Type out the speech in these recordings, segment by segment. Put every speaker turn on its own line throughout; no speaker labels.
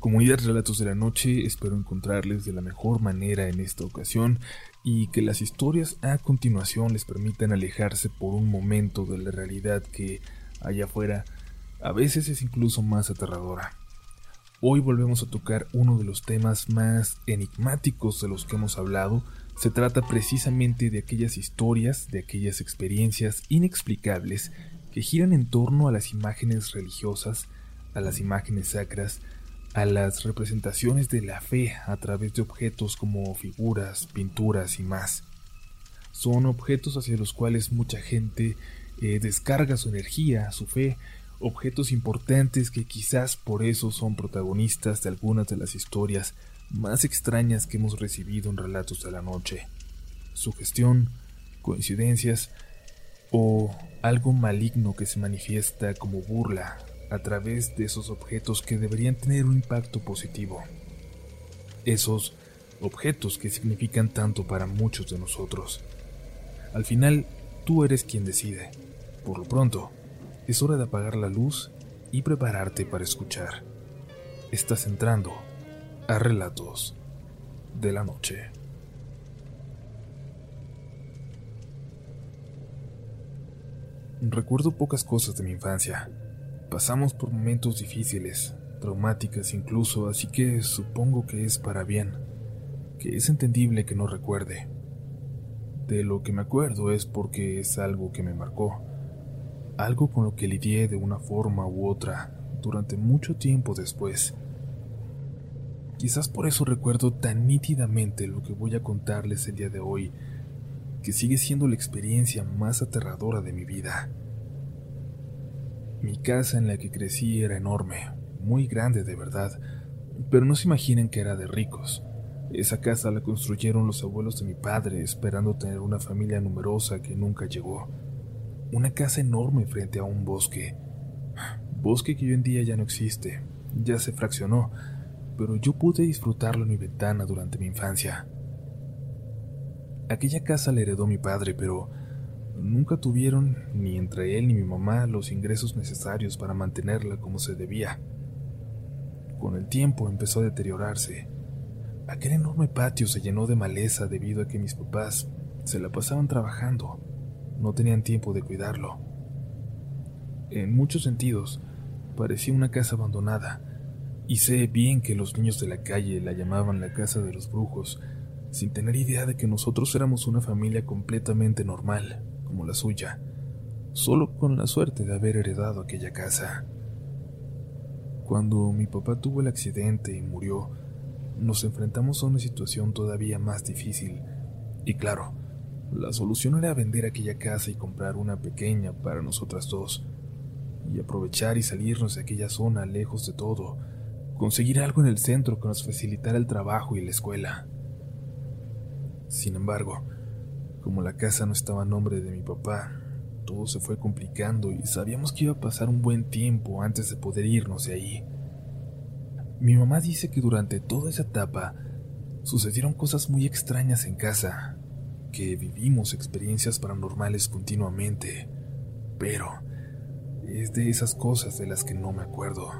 Comunidad Relatos de la Noche, espero encontrarles de la mejor manera en esta ocasión y que las historias a continuación les permitan alejarse por un momento de la realidad que allá afuera a veces es incluso más aterradora. Hoy volvemos a tocar uno de los temas más enigmáticos de los que hemos hablado. Se trata precisamente de aquellas historias, de aquellas experiencias inexplicables que giran en torno a las imágenes religiosas, a las imágenes sacras, a las representaciones de la fe a través de objetos como figuras, pinturas y más. Son objetos hacia los cuales mucha gente eh, descarga su energía, su fe, objetos importantes que quizás por eso son protagonistas de algunas de las historias más extrañas que hemos recibido en Relatos de la Noche. Sugestión, coincidencias o algo maligno que se manifiesta como burla a través de esos objetos que deberían tener un impacto positivo. Esos objetos que significan tanto para muchos de nosotros. Al final, tú eres quien decide. Por lo pronto, es hora de apagar la luz y prepararte para escuchar. Estás entrando a Relatos de la Noche. Recuerdo pocas cosas de mi infancia, Pasamos por momentos difíciles, traumáticas incluso, así que supongo que es para bien, que es entendible que no recuerde. De lo que me acuerdo es porque es algo que me marcó, algo con lo que lidié de una forma u otra durante mucho tiempo después. Quizás por eso recuerdo tan nítidamente lo que voy a contarles el día de hoy, que sigue siendo la experiencia más aterradora de mi vida. Mi casa en la que crecí era enorme, muy grande de verdad, pero no se imaginen que era de ricos. Esa casa la construyeron los abuelos de mi padre esperando tener una familia numerosa que nunca llegó. Una casa enorme frente a un bosque. Bosque que hoy en día ya no existe, ya se fraccionó, pero yo pude disfrutarlo en mi ventana durante mi infancia. Aquella casa la heredó mi padre, pero Nunca tuvieron, ni entre él ni mi mamá, los ingresos necesarios para mantenerla como se debía. Con el tiempo empezó a deteriorarse. Aquel enorme patio se llenó de maleza debido a que mis papás se la pasaban trabajando. No tenían tiempo de cuidarlo. En muchos sentidos, parecía una casa abandonada, y sé bien que los niños de la calle la llamaban la casa de los brujos, sin tener idea de que nosotros éramos una familia completamente normal como la suya, solo con la suerte de haber heredado aquella casa. Cuando mi papá tuvo el accidente y murió, nos enfrentamos a una situación todavía más difícil. Y claro, la solución era vender aquella casa y comprar una pequeña para nosotras dos, y aprovechar y salirnos de aquella zona lejos de todo, conseguir algo en el centro que nos facilitara el trabajo y la escuela. Sin embargo, como la casa no estaba a nombre de mi papá, todo se fue complicando y sabíamos que iba a pasar un buen tiempo antes de poder irnos de ahí. Mi mamá dice que durante toda esa etapa sucedieron cosas muy extrañas en casa, que vivimos experiencias paranormales continuamente, pero es de esas cosas de las que no me acuerdo.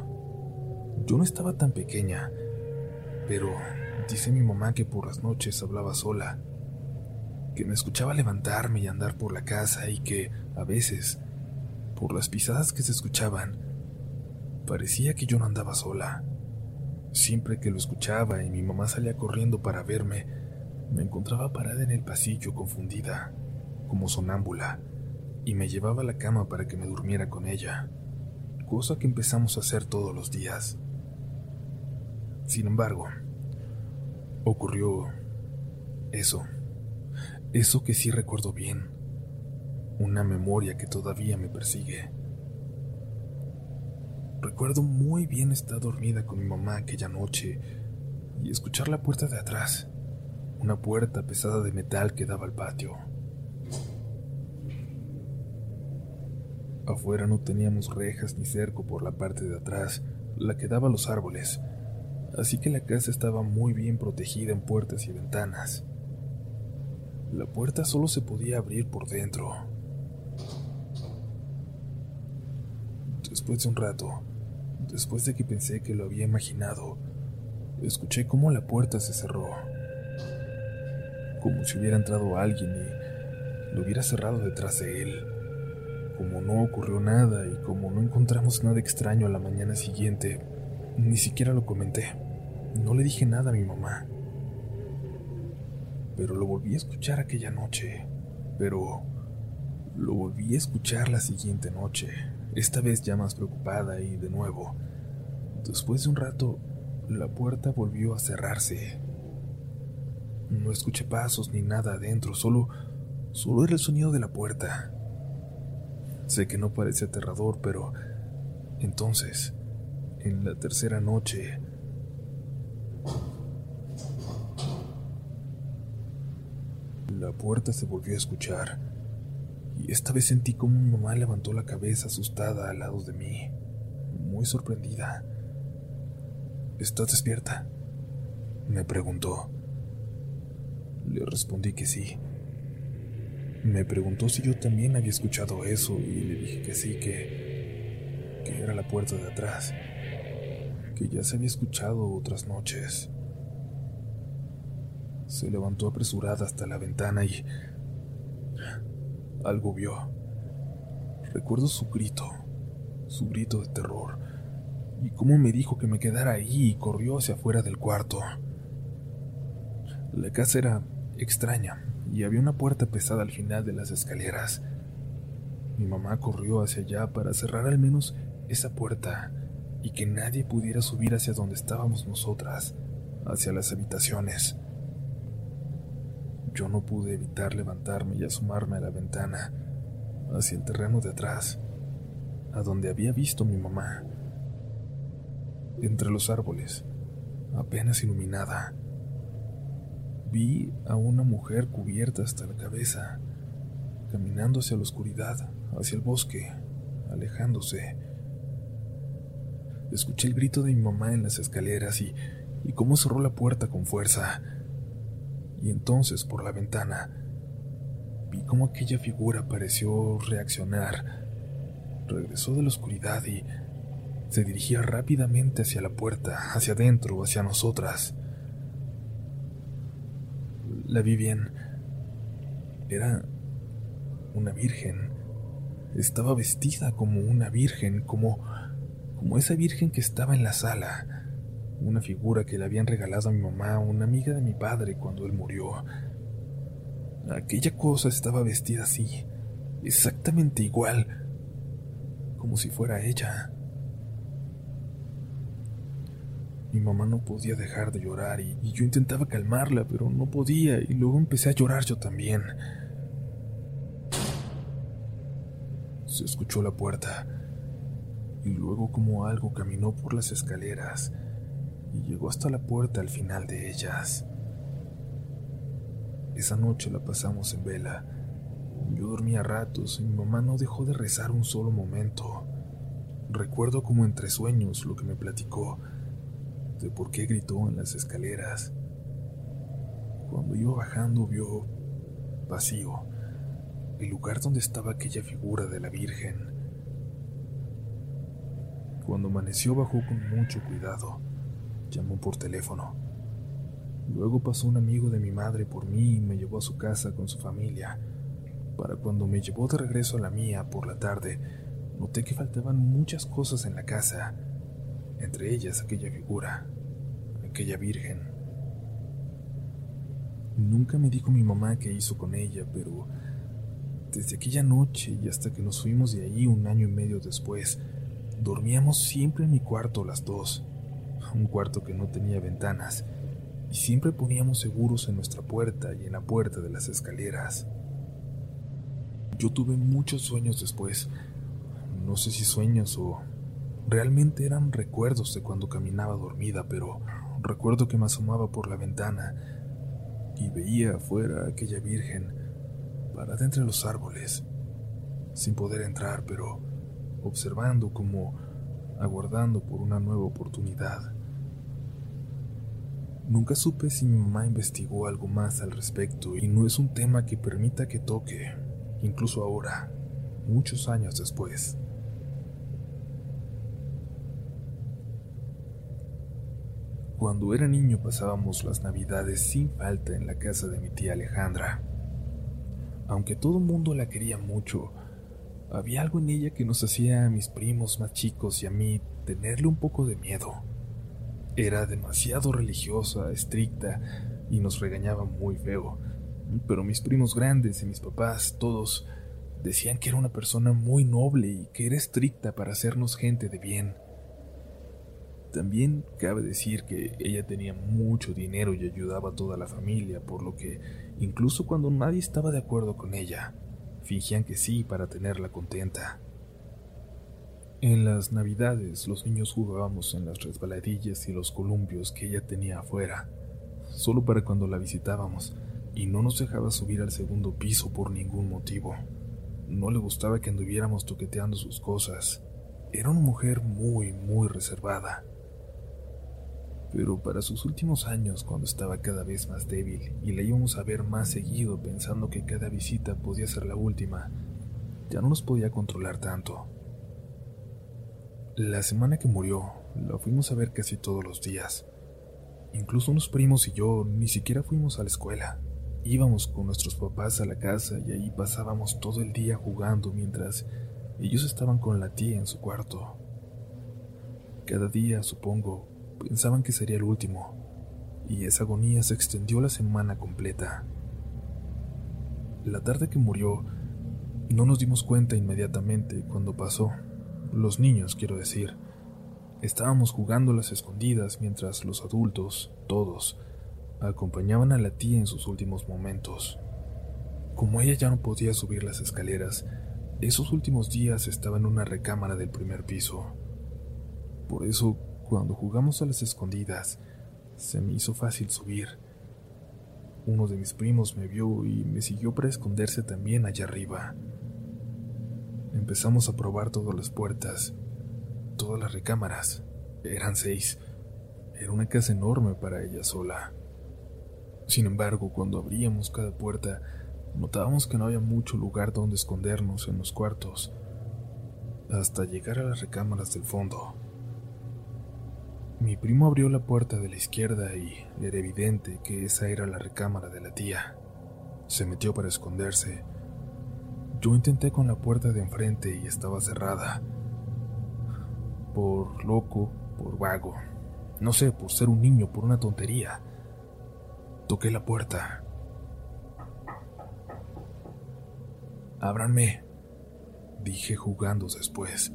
Yo no estaba tan pequeña, pero dice mi mamá que por las noches hablaba sola que me escuchaba levantarme y andar por la casa y que, a veces, por las pisadas que se escuchaban, parecía que yo no andaba sola. Siempre que lo escuchaba y mi mamá salía corriendo para verme, me encontraba parada en el pasillo confundida, como sonámbula, y me llevaba a la cama para que me durmiera con ella, cosa que empezamos a hacer todos los días. Sin embargo, ocurrió eso. Eso que sí recuerdo bien. Una memoria que todavía me persigue. Recuerdo muy bien estar dormida con mi mamá aquella noche y escuchar la puerta de atrás, una puerta pesada de metal que daba al patio. Afuera no teníamos rejas ni cerco por la parte de atrás, la que daba a los árboles, así que la casa estaba muy bien protegida en puertas y ventanas. La puerta solo se podía abrir por dentro. Después de un rato, Después de que pensé que lo había imaginado, escuché cómo la puerta se cerró, como si hubiera entrado alguien y lo hubiera cerrado detrás de él. Como no ocurrió nada y como no encontramos nada extraño a la mañana siguiente, ni siquiera lo comenté. No le dije nada a mi mamá. Pero lo volví a escuchar aquella noche. Pero lo volví a escuchar la siguiente noche, esta vez ya más preocupada y de nuevo. Después de un rato, la puerta volvió a cerrarse. No escuché pasos ni nada adentro, solo, solo era el sonido de la puerta. Sé que no parece aterrador, pero entonces, en la tercera noche, la puerta se volvió a escuchar, y esta vez sentí como mi mamá levantó la cabeza asustada al lado de mí, muy sorprendida. ¿Estás despierta? me preguntó. Le respondí que sí. Me preguntó si yo también había escuchado eso y le dije que sí, que, que era la puerta de atrás, que ya se había escuchado otras noches. Se levantó apresurada hasta la ventana y algo vio. Recuerdo su grito, su grito de terror, y cómo me dijo que me quedara ahí y corrió hacia afuera del cuarto. La casa era extraña, y había una puerta pesada al final de las escaleras. Mi mamá corrió hacia allá para cerrar al menos esa puerta y que nadie pudiera subir hacia donde estábamos nosotras, hacia las habitaciones. Yo no pude evitar levantarme y asomarme a la ventana, hacia el terreno de atrás, a donde había visto mi mamá. Entre los árboles, apenas iluminada, vi a una mujer cubierta hasta la cabeza, caminando hacia la oscuridad, hacia el bosque, alejándose. Escuché el grito de mi mamá en las escaleras y, y cómo cerró la puerta con fuerza. Y entonces, por la ventana, vi cómo aquella figura pareció reaccionar. Regresó de la oscuridad y se dirigía rápidamente hacia la puerta, hacia adentro, hacia nosotras. La vi bien. Era una virgen. Estaba vestida como una virgen, como como esa virgen que estaba en la sala. Una figura que le habían regalado a mi mamá, una amiga de mi padre cuando él murió. Aquella cosa estaba vestida así, exactamente igual, como si fuera ella. Mi mamá no podía dejar de llorar y, yo intentaba calmarla, pero no podía y luego empecé a llorar yo también. Se escuchó la puerta y luego como algo caminó por las escaleras y llegó hasta la puerta al final de ellas. Esa noche la pasamos en vela. Yo dormía ratos y mi mamá no dejó de rezar un solo momento. Recuerdo como entre sueños lo que me platicó de por qué gritó en las escaleras. Cuando iba bajando vio vacío el lugar donde estaba aquella figura de la Virgen. Cuando amaneció bajó con mucho cuidado. Llamó por teléfono. Luego pasó un amigo de mi madre por mí y me llevó a su casa con su familia. Para cuando me llevó de regreso a la mía por la tarde, noté que faltaban muchas cosas en la casa entre ellas aquella figura, aquella virgen. Nunca me dijo mi mamá qué hizo con ella, pero desde aquella noche y hasta que nos fuimos de ahí un año y medio después, dormíamos siempre en mi cuarto las dos, un cuarto que no tenía ventanas, y siempre poníamos seguros en nuestra puerta y en la puerta de las escaleras. Yo tuve muchos sueños después, no sé si sueños o Realmente eran recuerdos de cuando caminaba dormida, pero recuerdo que me asomaba por la ventana y veía afuera a aquella virgen parada entre los árboles, sin poder entrar, pero observando como aguardando por una nueva oportunidad. Nunca supe si mi mamá investigó algo más al respecto y no es un tema que permita que toque, incluso ahora, muchos años después. Cuando era niño pasábamos las navidades sin falta en la casa de mi tía Alejandra. Aunque todo el mundo la quería mucho, había algo en ella que nos hacía a mis primos más chicos y a mí tenerle un poco de miedo. Era demasiado religiosa, estricta y nos regañaba muy feo. Pero mis primos grandes y mis papás, todos, decían que era una persona muy noble y que era estricta para hacernos gente de bien. También cabe decir que ella tenía mucho dinero y ayudaba a toda la familia, por lo que, incluso cuando nadie estaba de acuerdo con ella, fingían que sí para tenerla contenta. En las navidades los niños jugábamos en las resbaladillas y los columpios que ella tenía afuera, solo para cuando la visitábamos, y no nos dejaba subir al segundo piso por ningún motivo. No le gustaba que anduviéramos toqueteando sus cosas. Era una mujer muy, muy reservada. Pero para sus últimos años, cuando estaba cada vez más débil y la íbamos a ver más seguido pensando que cada visita podía ser la última, ya no nos podía controlar tanto. La semana que murió, la fuimos a ver casi todos los días. Incluso unos primos y yo ni siquiera fuimos a la escuela. Íbamos con nuestros papás a la casa y ahí pasábamos todo el día jugando mientras ellos estaban con la tía en su cuarto. Cada día, supongo, pensaban que sería el último, y esa agonía se extendió la semana completa. La tarde que murió, no nos dimos cuenta inmediatamente cuando pasó. Los niños, quiero decir. Estábamos jugando las escondidas mientras los adultos, todos, acompañaban a la tía en sus últimos momentos. Como ella ya no podía subir las escaleras, esos últimos días estaba en una recámara del primer piso. Por eso cuando jugamos a las escondidas, se me hizo fácil subir. Uno de mis primos me vio y me siguió para esconderse también allá arriba. Empezamos a probar todas las puertas, todas las recámaras. Eran seis. Era una casa enorme para ella sola. Sin embargo, cuando abríamos cada puerta, notábamos que no había mucho lugar donde escondernos en los cuartos, hasta llegar a las recámaras del fondo. Mi primo abrió la puerta de la izquierda y era evidente que esa era la recámara de la tía. Se metió para esconderse. Yo intenté con la puerta de enfrente y estaba cerrada. Por loco, por vago. No sé, por ser un niño, por una tontería. Toqué la puerta. Ábranme, dije jugando después.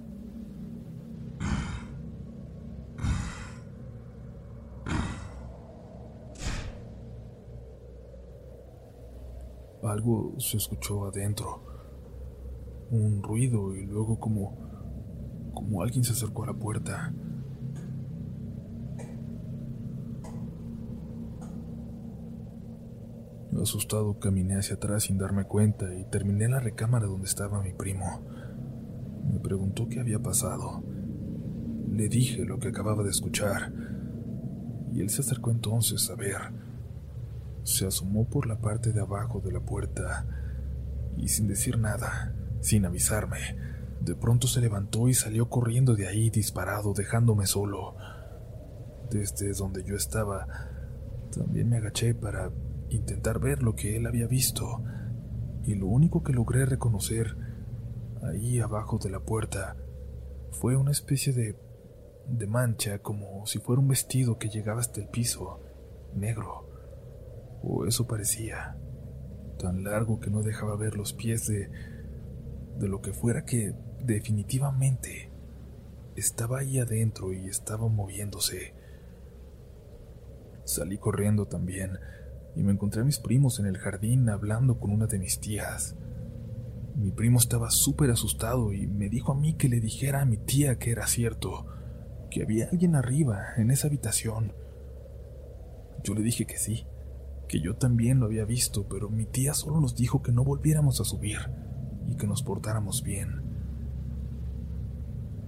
Algo se escuchó adentro. Un ruido y luego como como alguien se acercó a la puerta. Asustado caminé hacia atrás sin darme cuenta y terminé en la recámara donde estaba mi primo. Me preguntó qué había pasado. Le dije lo que acababa de escuchar y él se acercó entonces a ver se asomó por la parte de abajo de la puerta y sin decir nada, sin avisarme, de pronto se levantó y salió corriendo de ahí disparado, dejándome solo. Desde donde yo estaba, también me agaché para intentar ver lo que él había visto, y lo único que logré reconocer ahí abajo de la puerta fue una especie de de mancha como si fuera un vestido que llegaba hasta el piso, negro. O eso parecía, tan largo que no dejaba ver los pies de, de lo que fuera que definitivamente estaba ahí adentro y estaba moviéndose. Salí corriendo también y me encontré a mis primos en el jardín hablando con una de mis tías. Mi primo estaba súper asustado y me dijo a mí que le dijera a mi tía que era cierto, que había alguien arriba, en esa habitación. Yo le dije que sí, que yo también lo había visto, pero mi tía solo nos dijo que no volviéramos a subir y que nos portáramos bien.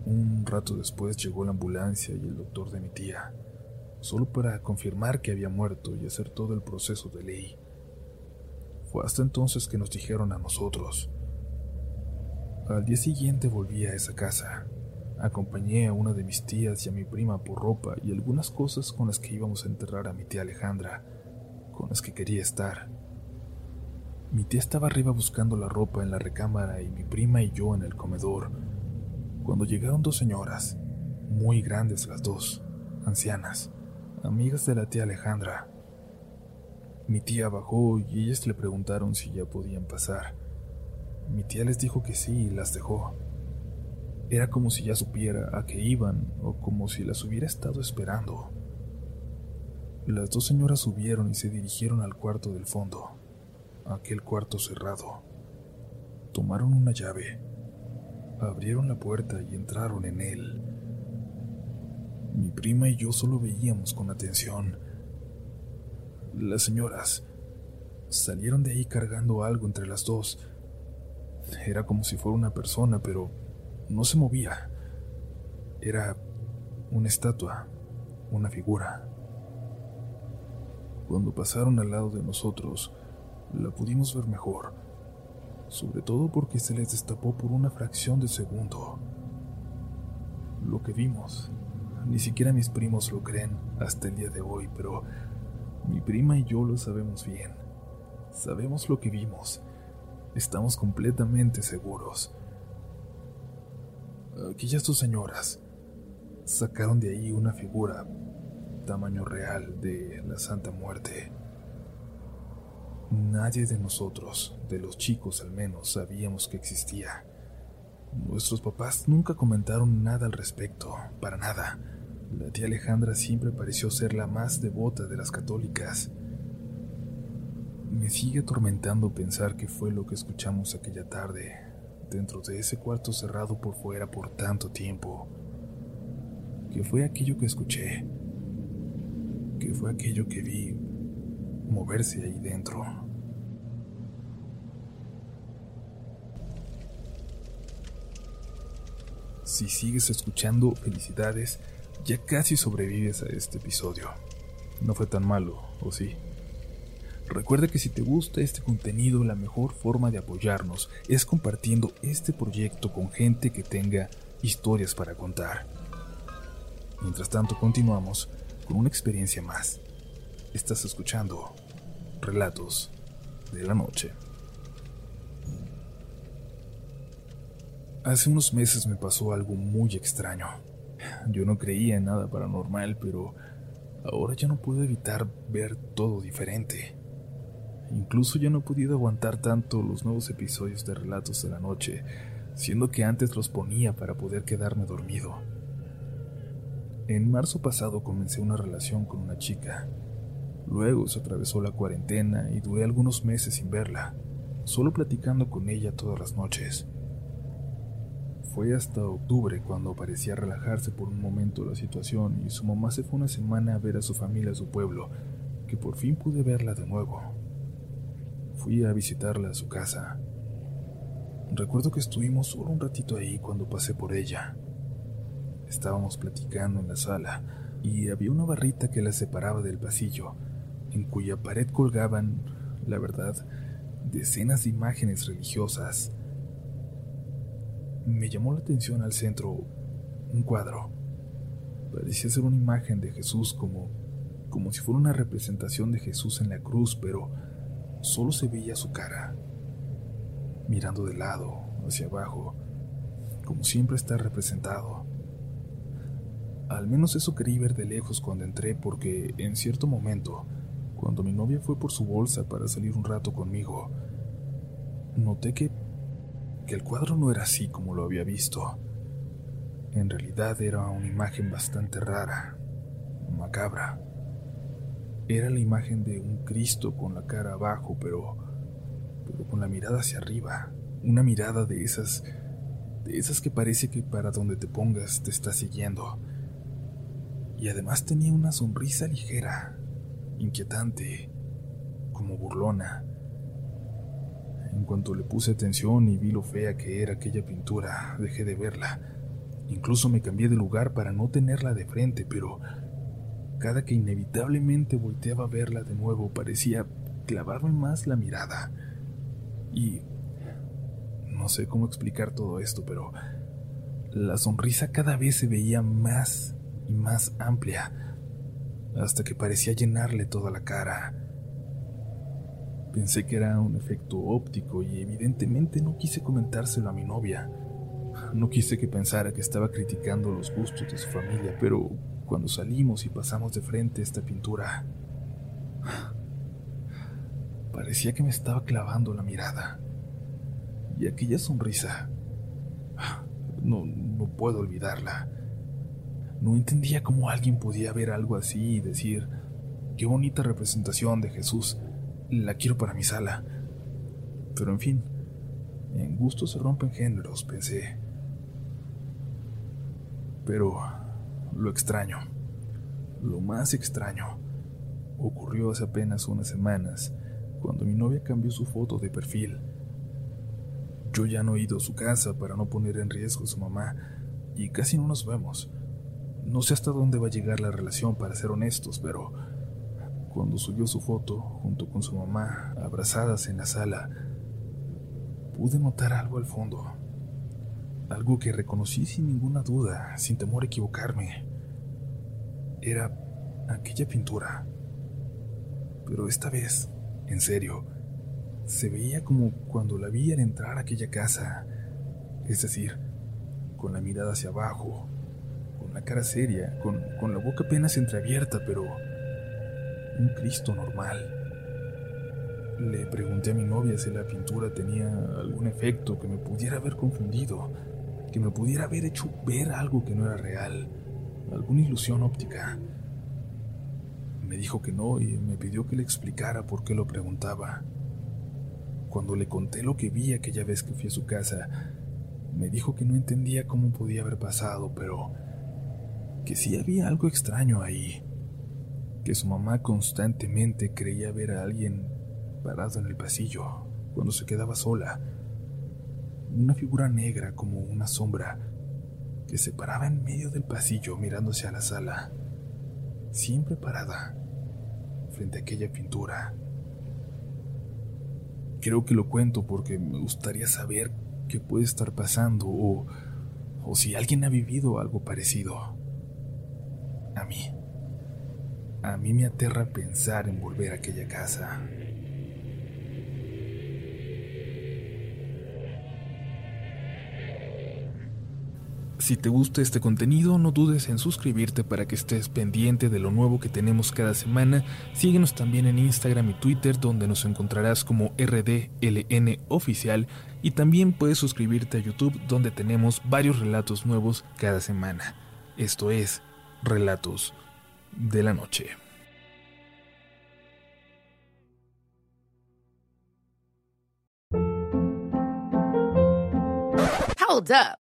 Un rato después llegó la ambulancia y el doctor de mi tía, solo para confirmar que había muerto y hacer todo el proceso de ley. Fue hasta entonces que nos dijeron a nosotros. Al día siguiente volví a esa casa. acompañé a una de mis tías y a mi prima por ropa y algunas cosas con las que íbamos a enterrar a mi tía Alejandra, con las que quería estar. Mi tía estaba arriba buscando la ropa en la recámara y mi prima y yo en el comedor, cuando llegaron dos señoras, muy grandes las dos, ancianas, amigas de la tía Alejandra. Mi tía bajó y ellas le preguntaron si ya podían pasar. Mi tía les dijo que sí y las dejó. Era como si ya supiera a qué iban o como si las hubiera estado esperando. Las dos señoras subieron y se dirigieron al cuarto del fondo, aquel cuarto cerrado. Tomaron una llave, abrieron la puerta y entraron en él. Mi prima y yo solo veíamos con atención. Las señoras salieron de ahí cargando algo entre las dos. Era como si fuera una persona, pero no se movía. Era una estatua, una figura. Cuando pasaron al lado de nosotros, la pudimos ver mejor, sobre todo porque se les destapó por una fracción de segundo. Lo que vimos, ni siquiera mis primos lo creen hasta el día de hoy, pero mi prima y yo lo sabemos bien. Sabemos lo que vimos. Estamos completamente seguros. Aquellas dos señoras sacaron de ahí una figura tamaño real de la Santa Muerte. Nadie de nosotros, de los chicos al menos, sabíamos que existía. Nuestros papás nunca comentaron nada al respecto, para nada. La tía Alejandra siempre pareció ser la más devota de las católicas. Me sigue atormentando pensar que fue lo que escuchamos aquella tarde, dentro de ese cuarto cerrado por fuera por tanto tiempo. ¿Qué fue aquello que escuché? ¿Qué fue aquello que vi moverse ahí dentro? Si sigues escuchando, felicidades, ya casi sobrevives a este episodio. No fue tan malo, ¿o sí? Recuerda que si te gusta este contenido, la mejor forma de apoyarnos es compartiendo este proyecto con gente que tenga historias para contar. Mientras tanto, continuamos con una experiencia más. Estás escuchando Relatos de la Noche. Hace unos meses me pasó algo muy extraño. Yo no creía en nada paranormal, pero ahora ya no puedo evitar ver todo diferente. Incluso ya no he podido aguantar tanto los nuevos episodios de Relatos de la Noche, siendo que antes los ponía para poder quedarme dormido. En marzo pasado comencé una relación con una chica. Luego se atravesó la cuarentena y duré algunos meses sin verla, solo platicando con ella todas las noches. Fue hasta octubre cuando parecía relajarse por un momento la situación y su mamá se fue una semana a ver a su familia a su pueblo, que por fin pude verla de nuevo. Fui a visitarla a su casa. Recuerdo que estuvimos solo un ratito ahí cuando pasé por ella. Estábamos platicando en la sala y había una barrita que la separaba del pasillo, en cuya pared colgaban, la verdad, decenas de imágenes religiosas. Me llamó la atención al centro un cuadro. Parecía ser una imagen de Jesús como como si fuera una representación de Jesús en la cruz, pero solo se veía su cara, mirando de lado, hacia abajo, como siempre está representado. Al menos eso quería ver de lejos cuando entré porque en cierto momento, cuando mi novia fue por su bolsa para salir un rato conmigo, noté que, que el cuadro no era así como lo había visto. En realidad era una imagen bastante rara, macabra. Era la imagen de un Cristo con la cara abajo, pero, pero con la mirada hacia arriba. Una mirada de esas, de esas que parece que para donde te pongas te está siguiendo. Y además tenía una sonrisa ligera, inquietante, como burlona. En cuanto le puse atención y vi lo fea que era aquella pintura, dejé de verla. Incluso me cambié de lugar para no tenerla de frente, pero cada que inevitablemente volteaba a verla de nuevo parecía clavarme más la mirada. Y no sé cómo explicar todo esto, pero La sonrisa cada vez se veía más y más amplia, hasta que parecía llenarle toda la cara. Pensé que era un efecto óptico y evidentemente no quise comentárselo a mi novia. No quise que pensara que estaba criticando los gustos de su familia, pero cuando salimos y pasamos de frente a esta pintura, parecía que me estaba clavando la mirada. Y aquella sonrisa, no, no puedo olvidarla. No entendía cómo alguien podía ver algo así y decir, qué bonita representación de Jesús, la quiero para mi sala. Pero en fin, en gusto se rompen géneros, pensé. Pero lo extraño, lo más extraño, ocurrió hace apenas unas semanas, cuando mi novia cambió su foto de perfil. Yo ya no he ido a su casa para no poner en riesgo a su mamá, y casi no nos vemos. No sé hasta dónde va a llegar la relación, para ser honestos, pero cuando subió su foto, junto con su mamá, abrazadas en la sala, pude notar algo al fondo. Algo que reconocí sin ninguna duda, sin temor a equivocarme. Era aquella pintura. Pero esta vez, en serio, se veía como cuando la vi al entrar a aquella casa. Es decir, con la mirada hacia abajo, con la cara seria, con, con la boca apenas entreabierta, pero un Cristo normal. Le pregunté a mi novia si la pintura tenía algún efecto que me pudiera haber confundido, que me pudiera haber hecho ver algo que no era real, alguna ilusión óptica. Me dijo que no y me pidió que le explicara por qué lo preguntaba. Cuando le conté lo que vi aquella vez que fui a su casa, me dijo que no entendía cómo podía haber pasado, pero que sí había algo extraño ahí, que su mamá constantemente creía ver a alguien parado en el pasillo cuando se quedaba sola, una figura negra como una sombra que se paraba en medio del pasillo mirándose a la sala, siempre parada frente a aquella pintura. Creo que lo cuento porque me gustaría saber qué puede estar pasando o, o si alguien ha vivido algo parecido. A mí. A mí me aterra pensar en volver a aquella casa. Si te gusta este contenido, no dudes en suscribirte para que estés pendiente de lo nuevo que tenemos cada semana. Síguenos también en Instagram y Twitter, donde nos encontrarás como RDLN Oficial. Y también puedes suscribirte a YouTube, donde tenemos varios relatos nuevos cada semana. Esto es Relatos de la Noche.
Hold up.